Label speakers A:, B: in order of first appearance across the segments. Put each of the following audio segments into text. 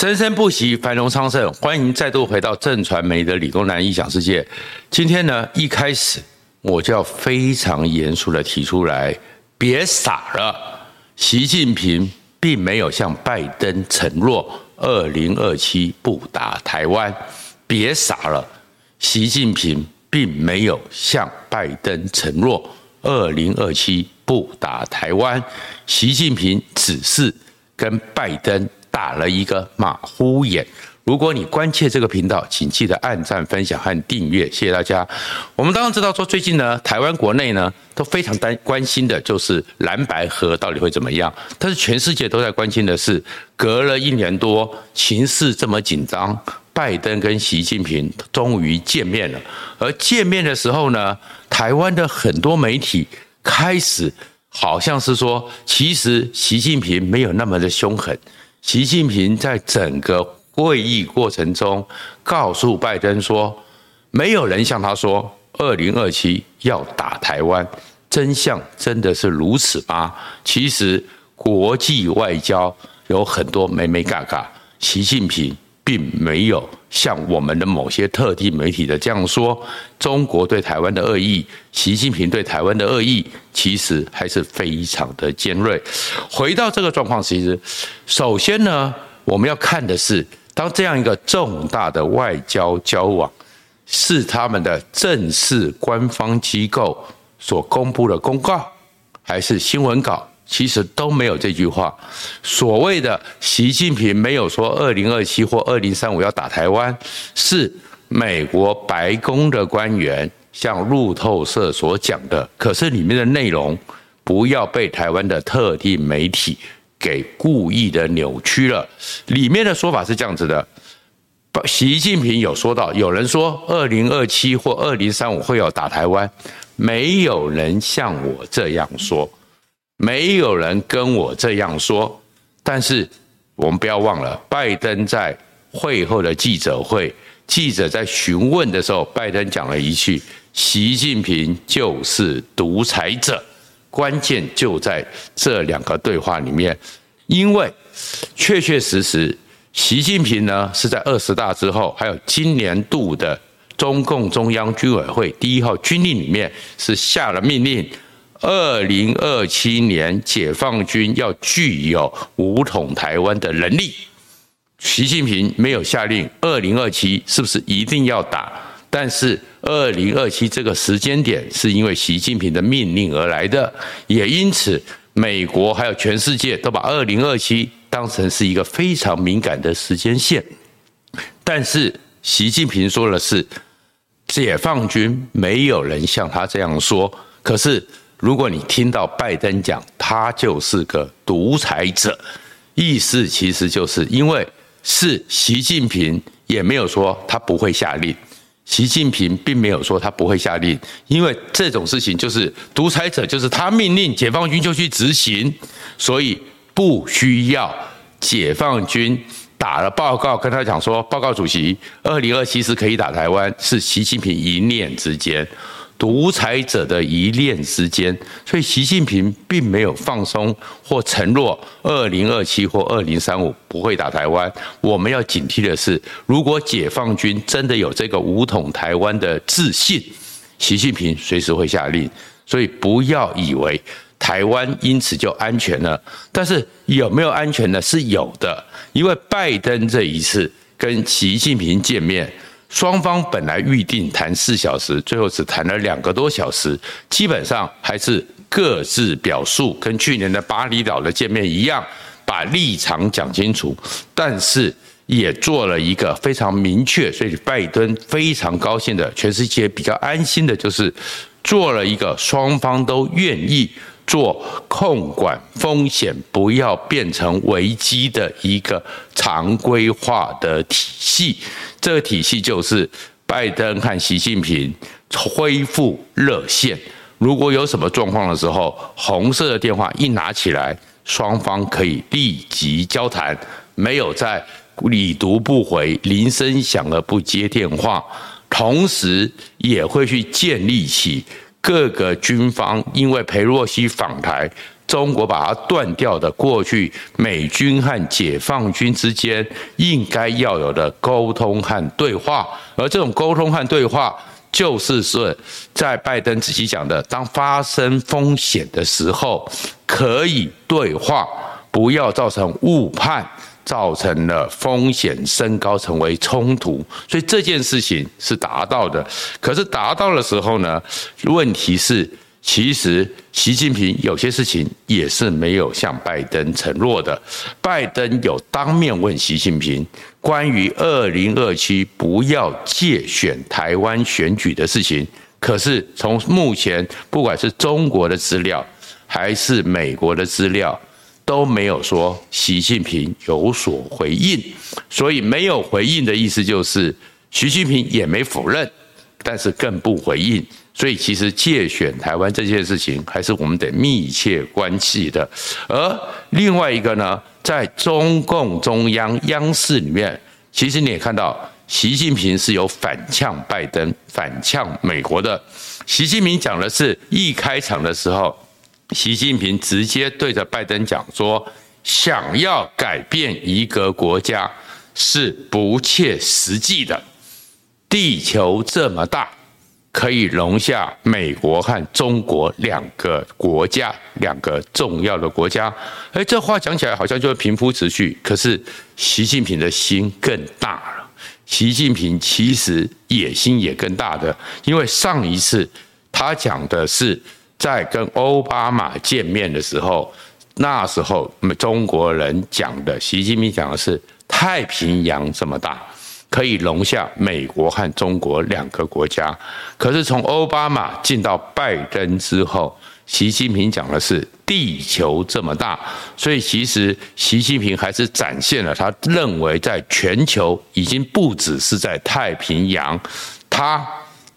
A: 生生不息，繁荣昌盛。欢迎再度回到正传媒的理工男异想世界。今天呢，一开始我就要非常严肃的提出来，别傻了。习近平并没有向拜登承诺二零二七不打台湾。别傻了，习近平并没有向拜登承诺二零二七不打台湾。习近平只是跟拜登。打了一个马虎眼。如果你关切这个频道，请记得按赞、分享和订阅，谢谢大家。我们当然知道说，最近呢，台湾国内呢都非常担关心的就是蓝白河到底会怎么样。但是全世界都在关心的是，隔了一年多，情势这么紧张，拜登跟习近平终于见面了。而见面的时候呢，台湾的很多媒体开始好像是说，其实习近平没有那么的凶狠。习近平在整个会议过程中告诉拜登说：“没有人向他说二零二七要打台湾，真相真的是如此吗？”其实国际外交有很多没没嘎嘎，习近平。并没有像我们的某些特定媒体的这样说，中国对台湾的恶意，习近平对台湾的恶意，其实还是非常的尖锐。回到这个状况，其实首先呢，我们要看的是，当这样一个重大的外交交往是他们的正式官方机构所公布的公告，还是新闻稿？其实都没有这句话。所谓的习近平没有说二零二七或二零三五要打台湾，是美国白宫的官员向路透社所讲的。可是里面的内容不要被台湾的特定媒体给故意的扭曲了。里面的说法是这样子的：习近平有说到，有人说二零二七或二零三五会要打台湾，没有人像我这样说。没有人跟我这样说，但是我们不要忘了，拜登在会后的记者会，记者在询问的时候，拜登讲了一句：“习近平就是独裁者。”关键就在这两个对话里面，因为确确实实，习近平呢是在二十大之后，还有今年度的中共中央军委会第一号军令里面，是下了命令。二零二七年，解放军要具有武统台湾的能力。习近平没有下令二零二七是不是一定要打？但是二零二七这个时间点是因为习近平的命令而来的，也因此美国还有全世界都把二零二七当成是一个非常敏感的时间线。但是习近平说的是，解放军没有人像他这样说，可是。如果你听到拜登讲他就是个独裁者，意思其实就是因为是习近平也没有说他不会下令，习近平并没有说他不会下令，因为这种事情就是独裁者就是他命令解放军就去执行，所以不需要解放军打了报告跟他讲说，报告主席，二零二七是可以打台湾，是习近平一念之间。独裁者的一念之间，所以习近平并没有放松或承诺二零二七或二零三五不会打台湾。我们要警惕的是，如果解放军真的有这个武统台湾的自信，习近平随时会下令。所以不要以为台湾因此就安全了。但是有没有安全呢？是有的，因为拜登这一次跟习近平见面。双方本来预定谈四小时，最后只谈了两个多小时，基本上还是各自表述，跟去年的巴厘岛的见面一样，把立场讲清楚，但是也做了一个非常明确，所以拜登非常高兴的，全世界比较安心的就是做了一个双方都愿意。做控管风险，不要变成危机的一个常规化的体系。这个体系就是拜登和习近平恢复热线。如果有什么状况的时候，红色的电话一拿起来，双方可以立即交谈，没有在已读不回、铃声响而不接电话。同时，也会去建立起。各个军方因为裴洛西访台，中国把它断掉的过去美军和解放军之间应该要有的沟通和对话，而这种沟通和对话，就是说，在拜登自己讲的，当发生风险的时候，可以对话，不要造成误判，造成了风险升高，成为冲突。所以这件事情是达到的。可是达到的时候呢，问题是，其实习近平有些事情也是没有向拜登承诺的。拜登有当面问习近平。关于二零二七不要借选台湾选举的事情，可是从目前不管是中国的资料还是美国的资料，都没有说习近平有所回应，所以没有回应的意思就是习近平也没否认，但是更不回应。所以其实借选台湾这件事情，还是我们得密切关系的。而另外一个呢，在中共中央央视里面，其实你也看到，习近平是有反呛拜登、反呛美国的。习近平讲的是一开场的时候，习近平直接对着拜登讲说：“想要改变一个国家是不切实际的，地球这么大。”可以容下美国和中国两个国家，两个重要的国家。哎，这话讲起来好像就是平铺直叙，可是习近平的心更大了。习近平其实野心也更大的，因为上一次他讲的是在跟奥巴马见面的时候，那时候中国人讲的，习近平讲的是太平洋这么大。可以容下美国和中国两个国家，可是从奥巴马进到拜登之后，习近平讲的是地球这么大，所以其实习近平还是展现了他认为在全球已经不只是在太平洋，他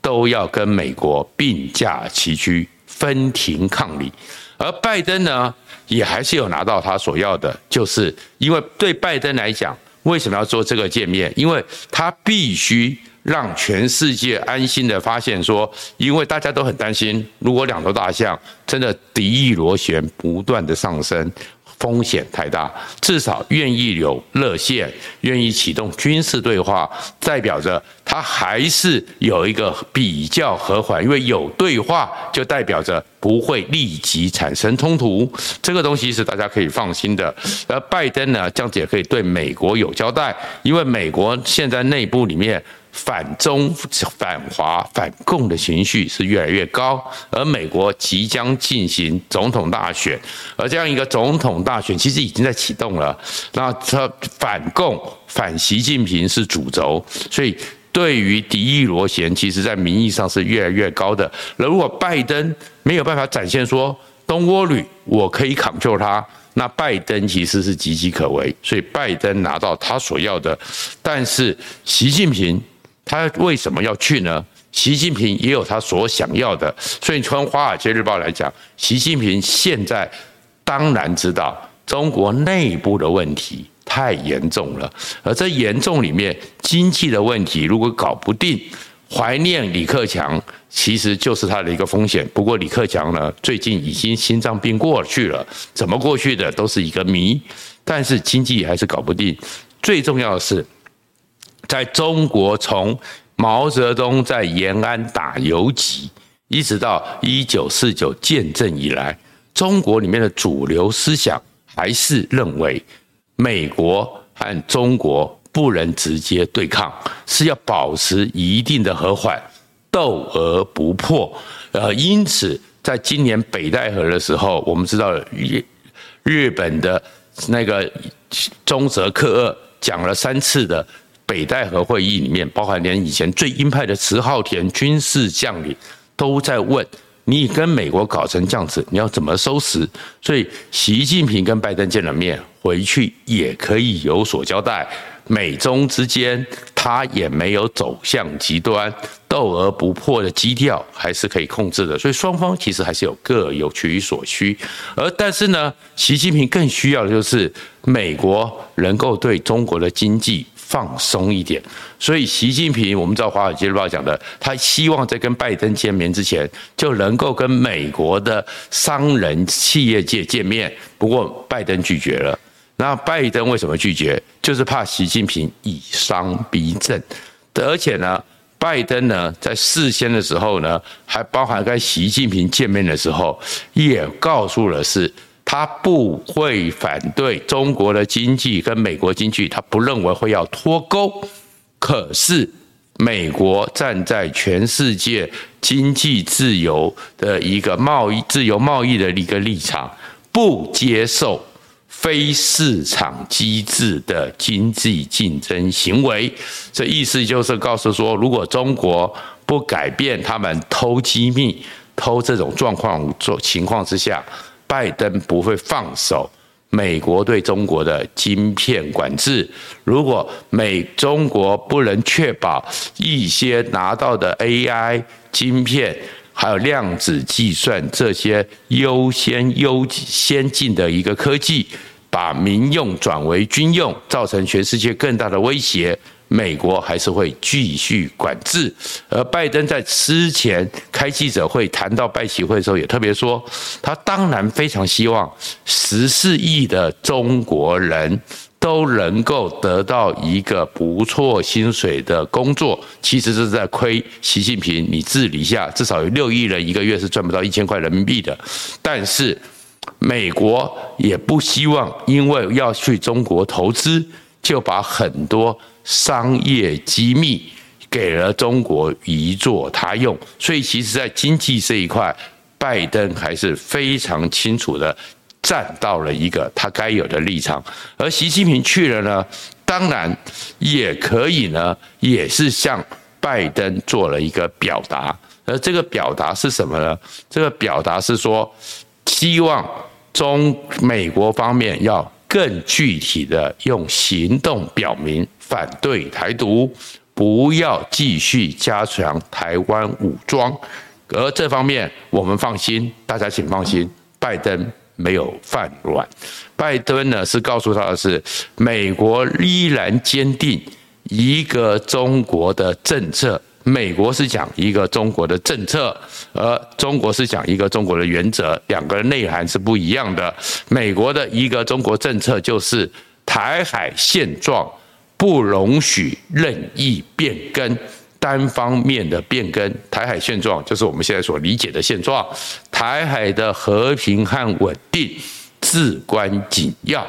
A: 都要跟美国并驾齐驱，分庭抗礼。而拜登呢，也还是有拿到他所要的，就是因为对拜登来讲。为什么要做这个见面？因为他必须让全世界安心的发现说，因为大家都很担心，如果两头大象真的敌意螺旋不断的上升。风险太大，至少愿意有热线，愿意启动军事对话，代表着他还是有一个比较和缓，因为有对话就代表着不会立即产生冲突，这个东西是大家可以放心的。而拜登呢，这样子也可以对美国有交代，因为美国现在内部里面。反中、反华、反共的情绪是越来越高，而美国即将进行总统大选，而这样一个总统大选其实已经在启动了。那他反共、反习近平是主轴，所以对于敌意螺旋，其实在民意上是越来越高的。而如果拜登没有办法展现说东欧旅我可以 control 他”，那拜登其实是岌岌可危。所以拜登拿到他所要的，但是习近平。他为什么要去呢？习近平也有他所想要的，所以从《华尔街日报》来讲，习近平现在当然知道中国内部的问题太严重了，而这严重里面经济的问题如果搞不定，怀念李克强其实就是他的一个风险。不过李克强呢，最近已经心脏病过去了，怎么过去的都是一个谜。但是经济还是搞不定，最重要的是。在中国，从毛泽东在延安打游击，一直到一九四九建政以来，中国里面的主流思想还是认为，美国和中国不能直接对抗，是要保持一定的和缓，斗而不破。呃，因此，在今年北戴河的时候，我们知道日日本的那个中泽克二讲了三次的。北戴河会议里面，包含连以前最鹰派的迟浩田军事将领都在问：你跟美国搞成这样子，你要怎么收拾？所以习近平跟拜登见了面，回去也可以有所交代。美中之间，他也没有走向极端，斗而不破的基调还是可以控制的。所以双方其实还是有各有取所需。而但是呢，习近平更需要的就是美国能够对中国的经济放松一点。所以习近平，我们知道《华尔街日报》讲的，他希望在跟拜登见面之前，就能够跟美国的商人、企业界见面。不过拜登拒绝了。那拜登为什么拒绝？就是怕习近平以商逼政。而且呢，拜登呢在事先的时候呢，还包含跟习近平见面的时候，也告诉了是，他不会反对中国的经济跟美国经济，他不认为会要脱钩。可是美国站在全世界经济自由的一个贸易自由贸易的一个立场，不接受。非市场机制的经济竞争行为，这意思就是告诉说，如果中国不改变他们偷机密、偷这种状况做情况之下，拜登不会放手美国对中国的晶片管制。如果美中国不能确保一些拿到的 AI 晶片，还有量子计算这些优先优先进的一个科技。把民用转为军用，造成全世界更大的威胁，美国还是会继续管制。而拜登在之前开记者会谈到拜习会的时候，也特别说，他当然非常希望十四亿的中国人都能够得到一个不错薪水的工作。其实这是在亏习近平，你治理下至少有六亿人一个月是赚不到一千块人民币的，但是。美国也不希望因为要去中国投资，就把很多商业机密给了中国移作他用。所以，其实，在经济这一块，拜登还是非常清楚的站到了一个他该有的立场。而习近平去了呢，当然也可以呢，也是向拜登做了一个表达。而这个表达是什么呢？这个表达是说。希望中美国方面要更具体的用行动表明反对台独，不要继续加强台湾武装。而这方面我们放心，大家请放心，拜登没有犯软。拜登呢是告诉他的是，美国依然坚定一个中国的政策。美国是讲一个中国的政策，而中国是讲一个中国的原则，两个内涵是不一样的。美国的一个中国政策就是台海现状不容许任意变更，单方面的变更。台海现状就是我们现在所理解的现状，台海的和平和稳定至关紧要，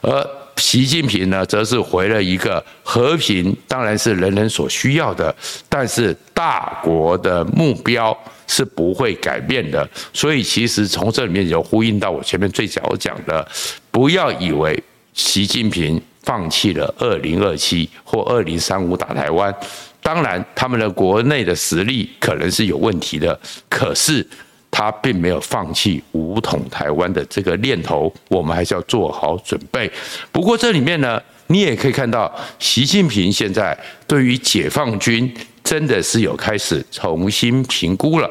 A: 而。习近平呢，则是回了一个和平，当然是人人所需要的，但是大国的目标是不会改变的。所以，其实从这里面就呼应到我前面最早讲的，不要以为习近平放弃了二零二七或二零三五打台湾，当然他们的国内的实力可能是有问题的，可是。他并没有放弃武统台湾的这个念头，我们还是要做好准备。不过这里面呢，你也可以看到，习近平现在对于解放军真的是有开始重新评估了。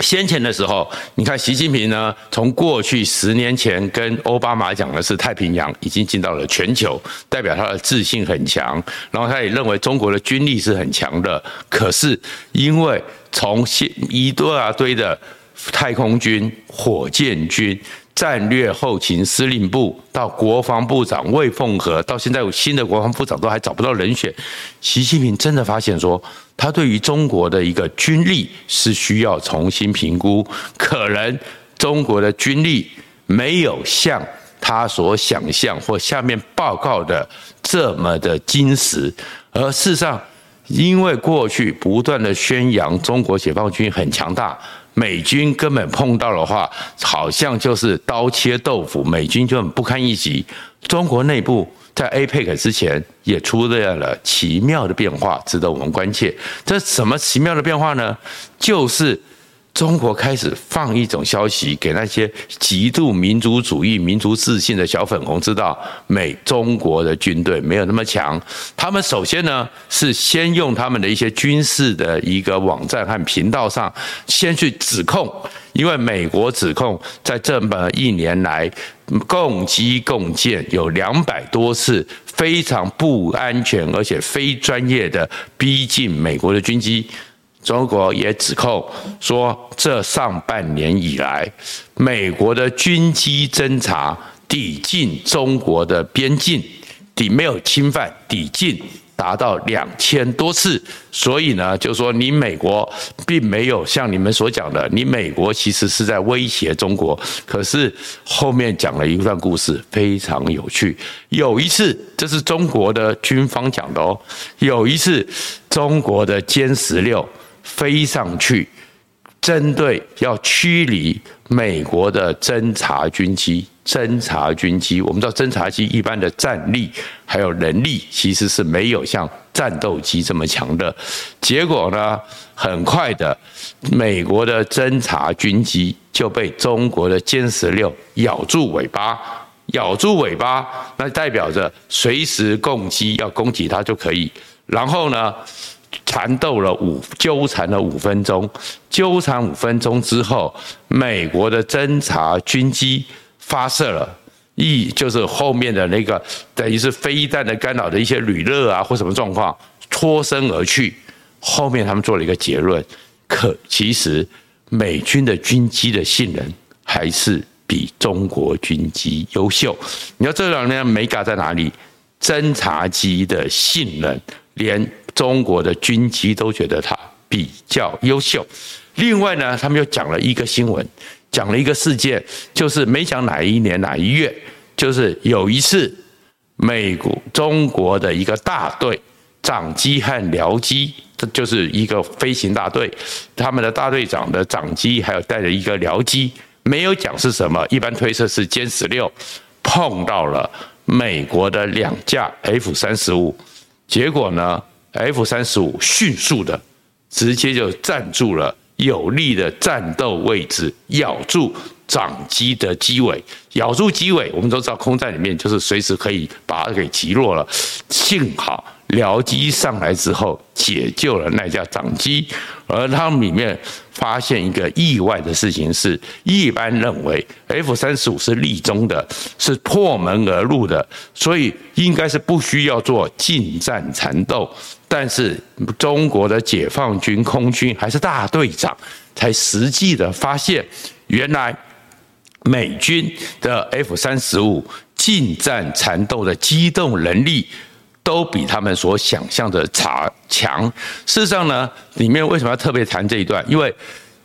A: 先前的时候，你看习近平呢，从过去十年前跟奥巴马讲的是太平洋已经进到了全球，代表他的自信很强，然后他也认为中国的军力是很强的。可是因为从现一堆啊堆的太空军、火箭军。战略后勤司令部到国防部长魏凤和，到现在有新的国防部长都还找不到人选。习近平真的发现说，他对于中国的一个军力是需要重新评估，可能中国的军力没有像他所想象或下面报告的这么的精实，而事实上，因为过去不断的宣扬中国解放军很强大。美军根本碰到的话，好像就是刀切豆腐，美军就很不堪一击。中国内部在 APEC 之前也出现了奇妙的变化，值得我们关切。这什么奇妙的变化呢？就是中国开始放一种消息给那些极度民族主义、民族自信的小粉红知道，美中国的军队没有那么强。他们首先呢是先用他们的一些军事的一个网站和频道上，先去指控，因为美国指控在这么一年来共机共建有两百多次非常不安全而且非专业的逼近美国的军机。中国也指控说，这上半年以来，美国的军机侦察抵近中国的边境，抵没有侵犯，抵近达到两千多次。所以呢，就说你美国并没有像你们所讲的，你美国其实是在威胁中国。可是后面讲了一段故事，非常有趣。有一次，这是中国的军方讲的哦，有一次中国的歼十六。飞上去，针对要驱离美国的侦察军机。侦察军机，我们知道侦察机一般的战力还有能力，其实是没有像战斗机这么强的。结果呢，很快的，美国的侦察军机就被中国的歼十六咬住尾巴，咬住尾巴，那代表着随时攻击要攻击它就可以。然后呢，缠斗了五，纠缠了五分钟，纠缠五分钟之后，美国的侦察军机发射了，一就是后面的那个等于是飞弹的干扰的一些旅热啊或什么状况脱身而去。后面他们做了一个结论，可其实美军的军机的性能还是比中国军机优秀。你知道这两年美感在哪里？侦察机的性能连。中国的军机都觉得它比较优秀。另外呢，他们又讲了一个新闻，讲了一个事件，就是没讲哪一年哪一月，就是有一次，美国中国的一个大队长机和僚机，这就是一个飞行大队，他们的大队长的长机还有带着一个僚机，没有讲是什么，一般推测是歼十六碰到了美国的两架 F 三十五，结果呢？F 三十五迅速的直接就站住了有利的战斗位置，咬住掌机的机尾，咬住机尾。我们都知道空战里面就是随时可以把它给击落了。幸好僚机上来之后解救了那架长机，而他们里面。发现一个意外的事情是，一般认为 F 三十五是立中的，是破门而入的，所以应该是不需要做近战缠斗。但是中国的解放军空军还是大队长才实际的发现，原来美军的 F 三十五近战缠斗的机动能力。都比他们所想象的差强。事实上呢，里面为什么要特别谈这一段？因为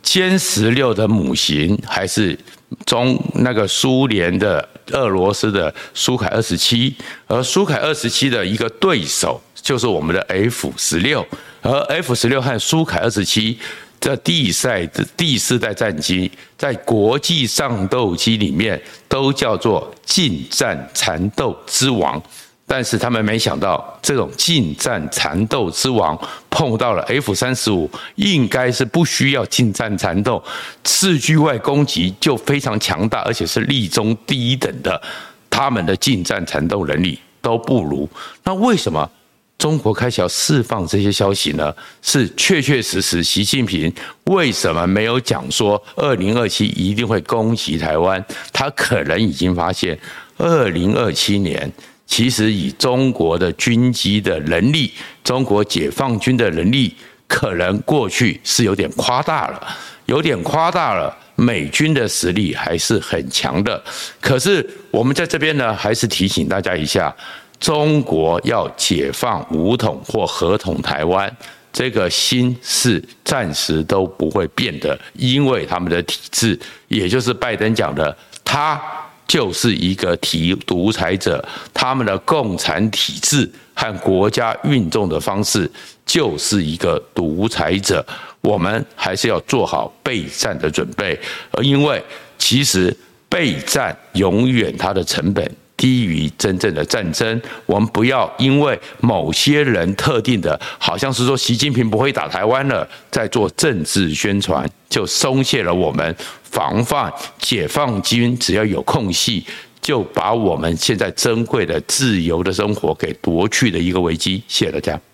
A: 歼十六的母型还是中那个苏联的俄罗斯的苏凯二十七，而苏凯二十七的一个对手就是我们的 F 十六，而 F 十六和苏凯二十七这第赛的第四代战机，在国际战斗机里面都叫做近战缠斗之王。但是他们没想到，这种近战缠斗之王碰到了 F 三十五，应该是不需要近战缠斗，视距外攻击就非常强大，而且是力中第一等的，他们的近战缠斗能力都不如。那为什么中国开始要释放这些消息呢？是确确实实，习近平为什么没有讲说二零二七一定会攻击台湾？他可能已经发现二零二七年。其实以中国的军机的能力，中国解放军的能力，可能过去是有点夸大了，有点夸大了。美军的实力还是很强的。可是我们在这边呢，还是提醒大家一下：中国要解放武统或合统台湾，这个心是暂时都不会变的，因为他们的体制，也就是拜登讲的，他。就是一个体独裁者，他们的共产体制和国家运动的方式就是一个独裁者。我们还是要做好备战的准备，而因为其实备战永远它的成本低于真正的战争。我们不要因为某些人特定的，好像是说习近平不会打台湾了，在做政治宣传，就松懈了我们防范解放军只要有空隙，就把我们现在珍贵的自由的生活给夺去的一个危机。谢谢大家。